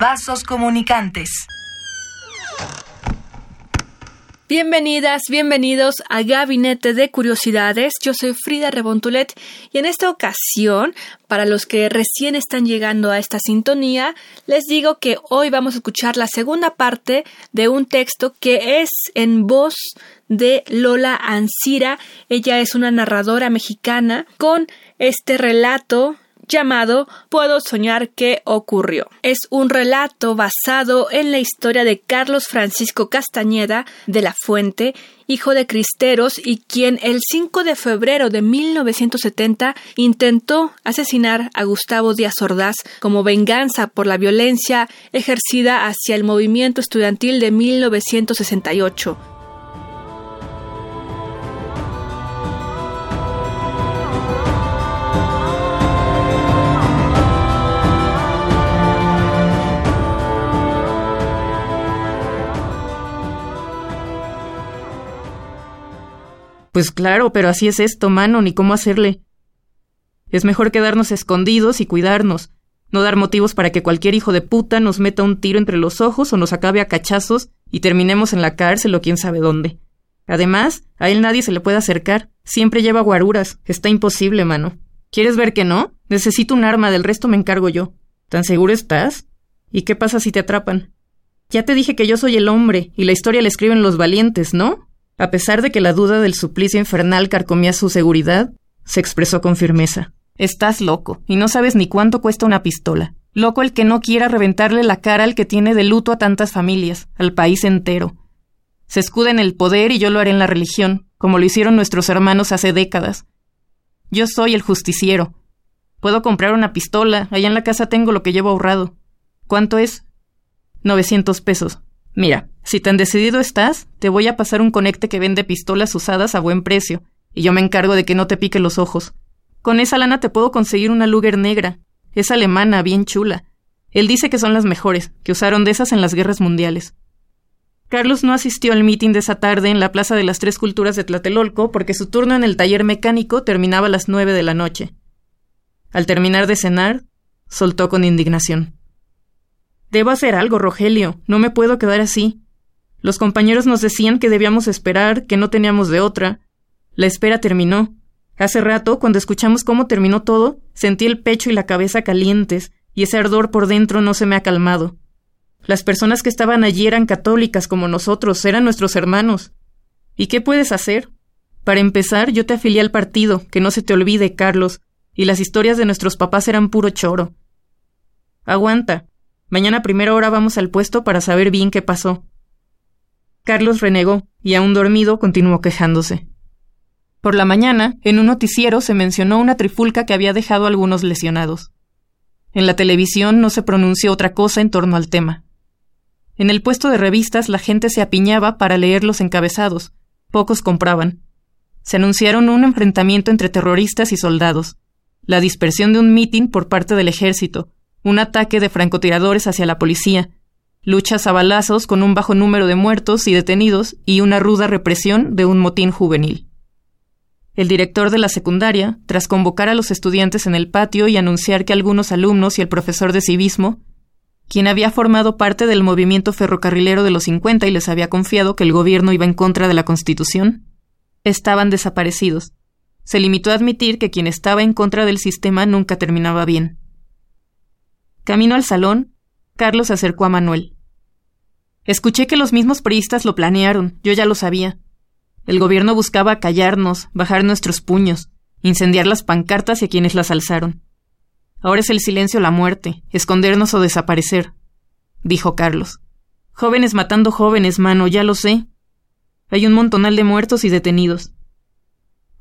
Vasos comunicantes. Bienvenidas, bienvenidos a Gabinete de Curiosidades. Yo soy Frida Rebontulet y en esta ocasión, para los que recién están llegando a esta sintonía, les digo que hoy vamos a escuchar la segunda parte de un texto que es en voz de Lola Ancira. Ella es una narradora mexicana con este relato llamado Puedo soñar qué ocurrió. Es un relato basado en la historia de Carlos Francisco Castañeda de la Fuente, hijo de cristeros y quien el 5 de febrero de 1970 intentó asesinar a Gustavo Díaz Ordaz como venganza por la violencia ejercida hacia el movimiento estudiantil de 1968. Pues claro, pero así es esto, mano, ni cómo hacerle. Es mejor quedarnos escondidos y cuidarnos, no dar motivos para que cualquier hijo de puta nos meta un tiro entre los ojos o nos acabe a cachazos y terminemos en la cárcel o quién sabe dónde. Además, a él nadie se le puede acercar, siempre lleva guaruras, está imposible, mano. ¿Quieres ver que no? Necesito un arma, del resto me encargo yo. ¿Tan seguro estás? ¿Y qué pasa si te atrapan? Ya te dije que yo soy el hombre, y la historia la escriben los valientes, ¿no? A pesar de que la duda del suplicio infernal carcomía su seguridad, se expresó con firmeza. Estás loco, y no sabes ni cuánto cuesta una pistola. Loco el que no quiera reventarle la cara al que tiene de luto a tantas familias, al país entero. Se escuda en el poder y yo lo haré en la religión, como lo hicieron nuestros hermanos hace décadas. Yo soy el justiciero. Puedo comprar una pistola, allá en la casa tengo lo que llevo ahorrado. ¿Cuánto es? Novecientos pesos. Mira, si tan decidido estás, te voy a pasar un conecte que vende pistolas usadas a buen precio, y yo me encargo de que no te pique los ojos. Con esa lana te puedo conseguir una Luger negra. Es alemana, bien chula. Él dice que son las mejores, que usaron de esas en las guerras mundiales. Carlos no asistió al mitin de esa tarde en la Plaza de las Tres Culturas de Tlatelolco porque su turno en el taller mecánico terminaba a las nueve de la noche. Al terminar de cenar, soltó con indignación. Debo hacer algo, Rogelio. No me puedo quedar así. Los compañeros nos decían que debíamos esperar, que no teníamos de otra. La espera terminó. Hace rato, cuando escuchamos cómo terminó todo, sentí el pecho y la cabeza calientes, y ese ardor por dentro no se me ha calmado. Las personas que estaban allí eran católicas como nosotros, eran nuestros hermanos. ¿Y qué puedes hacer? Para empezar, yo te afilié al partido, que no se te olvide, Carlos, y las historias de nuestros papás eran puro choro. Aguanta. Mañana a primera hora vamos al puesto para saber bien qué pasó. Carlos renegó, y aún dormido continuó quejándose. Por la mañana, en un noticiero se mencionó una trifulca que había dejado algunos lesionados. En la televisión no se pronunció otra cosa en torno al tema. En el puesto de revistas la gente se apiñaba para leer los encabezados. Pocos compraban. Se anunciaron un enfrentamiento entre terroristas y soldados, la dispersión de un mitin por parte del ejército, un ataque de francotiradores hacia la policía, luchas a balazos con un bajo número de muertos y detenidos y una ruda represión de un motín juvenil. El director de la secundaria, tras convocar a los estudiantes en el patio y anunciar que algunos alumnos y el profesor de civismo, quien había formado parte del movimiento ferrocarrilero de los 50 y les había confiado que el gobierno iba en contra de la Constitución, estaban desaparecidos. Se limitó a admitir que quien estaba en contra del sistema nunca terminaba bien. Camino al salón, Carlos se acercó a Manuel. Escuché que los mismos priistas lo planearon, yo ya lo sabía. El gobierno buscaba callarnos, bajar nuestros puños, incendiar las pancartas y a quienes las alzaron. Ahora es el silencio la muerte, escondernos o desaparecer, dijo Carlos. Jóvenes matando jóvenes, mano, ya lo sé. Hay un montonal de muertos y detenidos.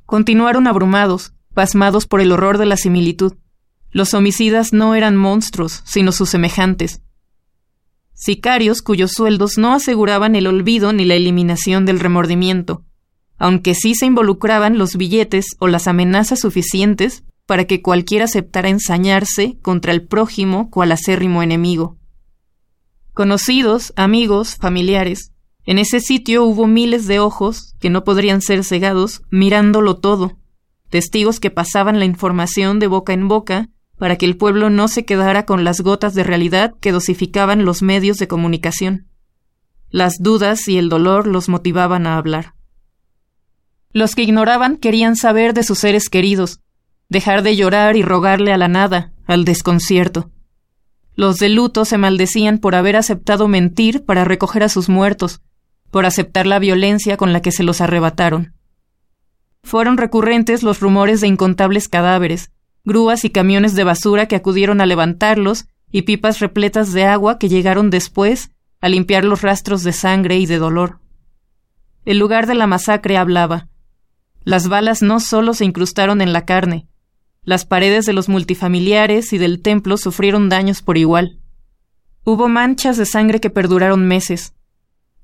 Continuaron abrumados, pasmados por el horror de la similitud. Los homicidas no eran monstruos, sino sus semejantes. sicarios cuyos sueldos no aseguraban el olvido ni la eliminación del remordimiento, aunque sí se involucraban los billetes o las amenazas suficientes para que cualquiera aceptara ensañarse contra el prójimo cual acérrimo enemigo. Conocidos, amigos, familiares, en ese sitio hubo miles de ojos, que no podrían ser cegados, mirándolo todo, testigos que pasaban la información de boca en boca para que el pueblo no se quedara con las gotas de realidad que dosificaban los medios de comunicación. Las dudas y el dolor los motivaban a hablar. Los que ignoraban querían saber de sus seres queridos, dejar de llorar y rogarle a la nada, al desconcierto. Los de luto se maldecían por haber aceptado mentir para recoger a sus muertos, por aceptar la violencia con la que se los arrebataron. Fueron recurrentes los rumores de incontables cadáveres, grúas y camiones de basura que acudieron a levantarlos y pipas repletas de agua que llegaron después a limpiar los rastros de sangre y de dolor. El lugar de la masacre hablaba. Las balas no solo se incrustaron en la carne, las paredes de los multifamiliares y del templo sufrieron daños por igual. Hubo manchas de sangre que perduraron meses,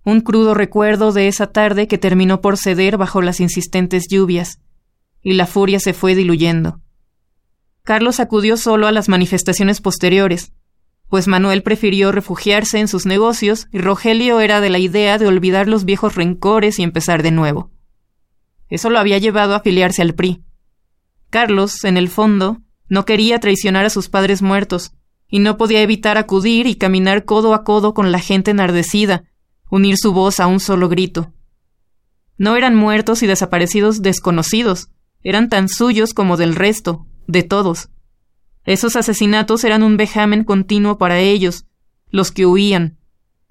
un crudo recuerdo de esa tarde que terminó por ceder bajo las insistentes lluvias, y la furia se fue diluyendo. Carlos acudió solo a las manifestaciones posteriores, pues Manuel prefirió refugiarse en sus negocios y Rogelio era de la idea de olvidar los viejos rencores y empezar de nuevo. Eso lo había llevado a afiliarse al PRI. Carlos, en el fondo, no quería traicionar a sus padres muertos, y no podía evitar acudir y caminar codo a codo con la gente enardecida, unir su voz a un solo grito. No eran muertos y desaparecidos desconocidos, eran tan suyos como del resto, de todos. Esos asesinatos eran un vejamen continuo para ellos, los que huían,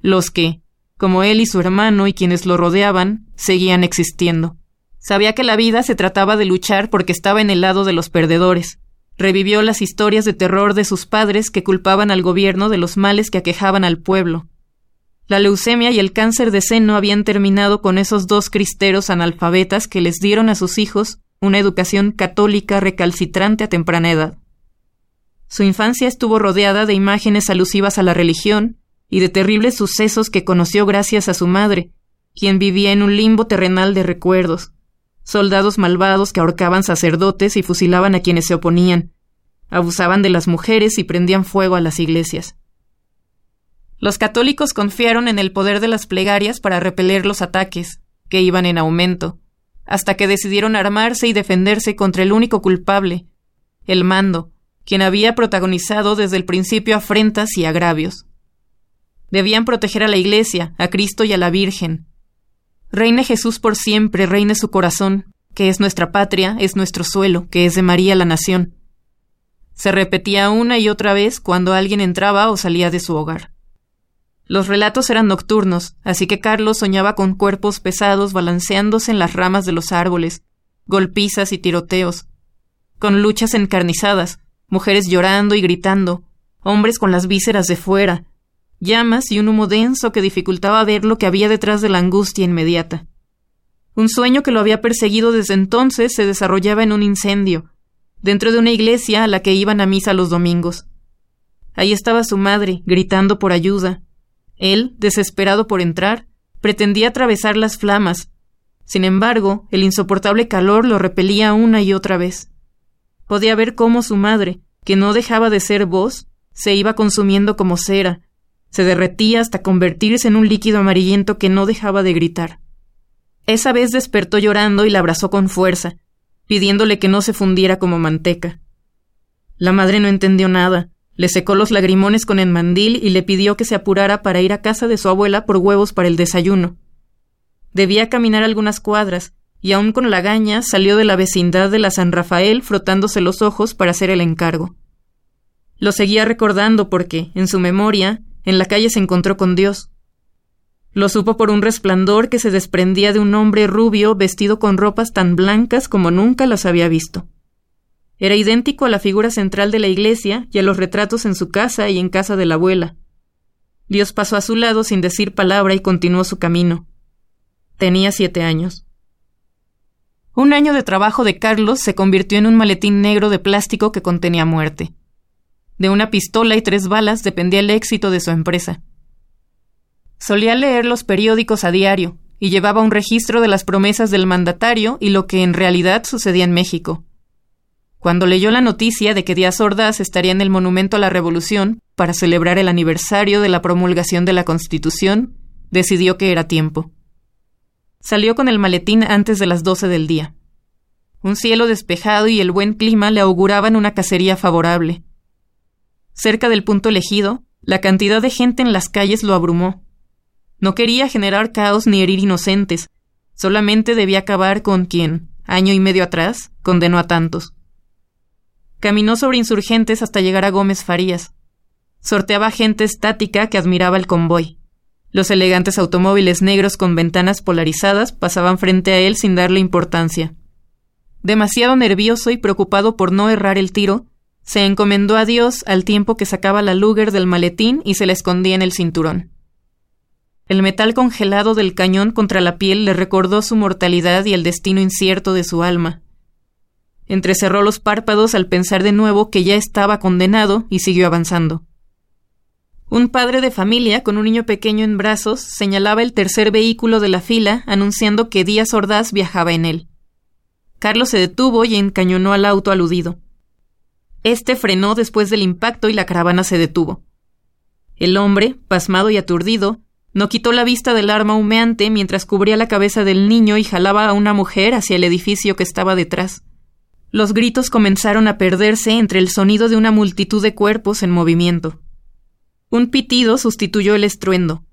los que, como él y su hermano y quienes lo rodeaban, seguían existiendo. Sabía que la vida se trataba de luchar porque estaba en el lado de los perdedores. Revivió las historias de terror de sus padres que culpaban al gobierno de los males que aquejaban al pueblo. La leucemia y el cáncer de seno habían terminado con esos dos cristeros analfabetas que les dieron a sus hijos una educación católica recalcitrante a temprana edad. Su infancia estuvo rodeada de imágenes alusivas a la religión y de terribles sucesos que conoció gracias a su madre, quien vivía en un limbo terrenal de recuerdos. Soldados malvados que ahorcaban sacerdotes y fusilaban a quienes se oponían, abusaban de las mujeres y prendían fuego a las iglesias. Los católicos confiaron en el poder de las plegarias para repeler los ataques, que iban en aumento, hasta que decidieron armarse y defenderse contra el único culpable, el mando, quien había protagonizado desde el principio afrentas y agravios. Debían proteger a la Iglesia, a Cristo y a la Virgen. Reine Jesús por siempre, reine su corazón, que es nuestra patria, es nuestro suelo, que es de María la nación. Se repetía una y otra vez cuando alguien entraba o salía de su hogar. Los relatos eran nocturnos, así que Carlos soñaba con cuerpos pesados balanceándose en las ramas de los árboles, golpizas y tiroteos, con luchas encarnizadas, mujeres llorando y gritando, hombres con las vísceras de fuera, llamas y un humo denso que dificultaba ver lo que había detrás de la angustia inmediata. Un sueño que lo había perseguido desde entonces se desarrollaba en un incendio, dentro de una iglesia a la que iban a misa los domingos. Ahí estaba su madre, gritando por ayuda, él, desesperado por entrar, pretendía atravesar las flamas. Sin embargo, el insoportable calor lo repelía una y otra vez. Podía ver cómo su madre, que no dejaba de ser voz, se iba consumiendo como cera, se derretía hasta convertirse en un líquido amarillento que no dejaba de gritar. Esa vez despertó llorando y la abrazó con fuerza, pidiéndole que no se fundiera como manteca. La madre no entendió nada, le secó los lagrimones con el mandil y le pidió que se apurara para ir a casa de su abuela por huevos para el desayuno. Debía caminar algunas cuadras, y aún con la gaña salió de la vecindad de la San Rafael frotándose los ojos para hacer el encargo. Lo seguía recordando porque, en su memoria, en la calle se encontró con Dios. Lo supo por un resplandor que se desprendía de un hombre rubio vestido con ropas tan blancas como nunca las había visto. Era idéntico a la figura central de la iglesia y a los retratos en su casa y en casa de la abuela. Dios pasó a su lado sin decir palabra y continuó su camino. Tenía siete años. Un año de trabajo de Carlos se convirtió en un maletín negro de plástico que contenía muerte. De una pistola y tres balas dependía el éxito de su empresa. Solía leer los periódicos a diario y llevaba un registro de las promesas del mandatario y lo que en realidad sucedía en México. Cuando leyó la noticia de que Díaz Ordaz estaría en el Monumento a la Revolución para celebrar el aniversario de la promulgación de la Constitución, decidió que era tiempo. Salió con el maletín antes de las doce del día. Un cielo despejado y el buen clima le auguraban una cacería favorable. Cerca del punto elegido, la cantidad de gente en las calles lo abrumó. No quería generar caos ni herir inocentes, solamente debía acabar con quien, año y medio atrás, condenó a tantos. Caminó sobre insurgentes hasta llegar a Gómez Farías. Sorteaba gente estática que admiraba el convoy. Los elegantes automóviles negros con ventanas polarizadas pasaban frente a él sin darle importancia. Demasiado nervioso y preocupado por no errar el tiro, se encomendó a Dios al tiempo que sacaba la Luger del maletín y se la escondía en el cinturón. El metal congelado del cañón contra la piel le recordó su mortalidad y el destino incierto de su alma. Entrecerró los párpados al pensar de nuevo que ya estaba condenado y siguió avanzando. Un padre de familia con un niño pequeño en brazos señalaba el tercer vehículo de la fila anunciando que Díaz Ordaz viajaba en él. Carlos se detuvo y encañonó al auto aludido. Este frenó después del impacto y la caravana se detuvo. El hombre, pasmado y aturdido, no quitó la vista del arma humeante mientras cubría la cabeza del niño y jalaba a una mujer hacia el edificio que estaba detrás. Los gritos comenzaron a perderse entre el sonido de una multitud de cuerpos en movimiento. Un pitido sustituyó el estruendo.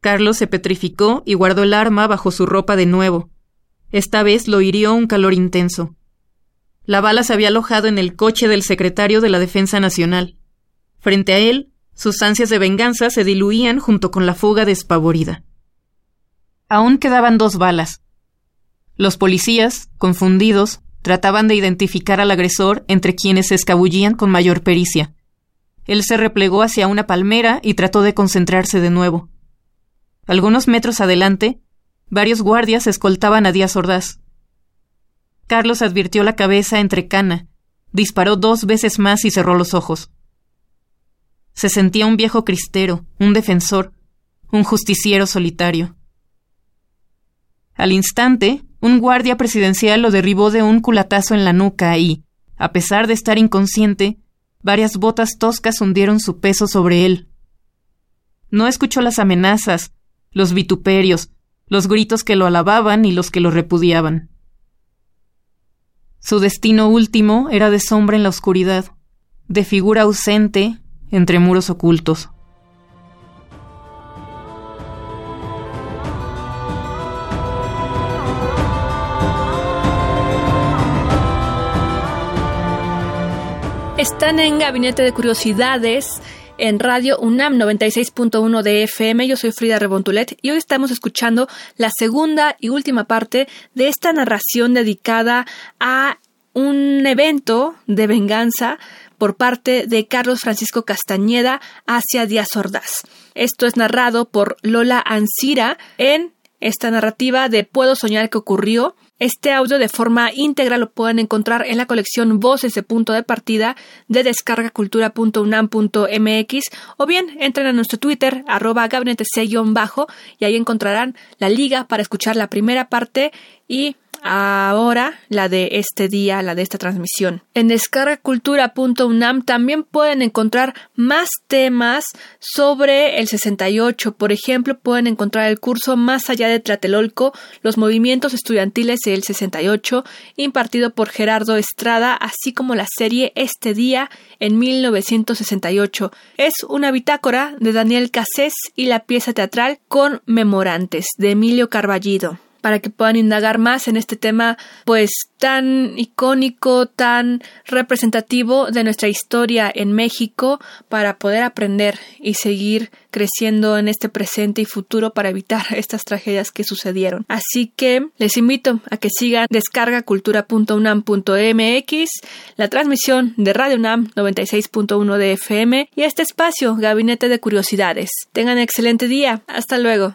Carlos se petrificó y guardó el arma bajo su ropa de nuevo. Esta vez lo hirió un calor intenso. La bala se había alojado en el coche del secretario de la Defensa Nacional. Frente a él, sus ansias de venganza se diluían junto con la fuga despavorida. Aún quedaban dos balas. Los policías, confundidos, Trataban de identificar al agresor entre quienes se escabullían con mayor pericia. Él se replegó hacia una palmera y trató de concentrarse de nuevo. Algunos metros adelante, varios guardias escoltaban a Díaz Ordaz. Carlos advirtió la cabeza entre cana, disparó dos veces más y cerró los ojos. Se sentía un viejo cristero, un defensor, un justiciero solitario. Al instante, un guardia presidencial lo derribó de un culatazo en la nuca y, a pesar de estar inconsciente, varias botas toscas hundieron su peso sobre él. No escuchó las amenazas, los vituperios, los gritos que lo alababan y los que lo repudiaban. Su destino último era de sombra en la oscuridad, de figura ausente entre muros ocultos. Están en Gabinete de Curiosidades en Radio UNAM 96.1 de FM. Yo soy Frida Rebontulet y hoy estamos escuchando la segunda y última parte de esta narración dedicada a un evento de venganza por parte de Carlos Francisco Castañeda hacia Díaz Ordaz. Esto es narrado por Lola Ancira en esta narrativa de Puedo soñar que ocurrió este audio de forma íntegra lo pueden encontrar en la colección Voces de Punto de Partida de descargacultura.unam.mx o bien entren a nuestro Twitter arroba gabinete bajo y ahí encontrarán la liga para escuchar la primera parte y ahora la de este día, la de esta transmisión. En descargacultura.unam también pueden encontrar más temas sobre el 68. Por ejemplo, pueden encontrar el curso Más allá de Tlatelolco, los movimientos estudiantiles del 68, impartido por Gerardo Estrada, así como la serie Este día en 1968. Es una bitácora de Daniel Cassés y la pieza teatral con memorantes de Emilio Carballido para que puedan indagar más en este tema pues tan icónico, tan representativo de nuestra historia en México para poder aprender y seguir creciendo en este presente y futuro para evitar estas tragedias que sucedieron. Así que les invito a que sigan descargacultura.unam.mx, la transmisión de Radio UNAM 96.1 de FM y este espacio Gabinete de Curiosidades. Tengan excelente día. Hasta luego.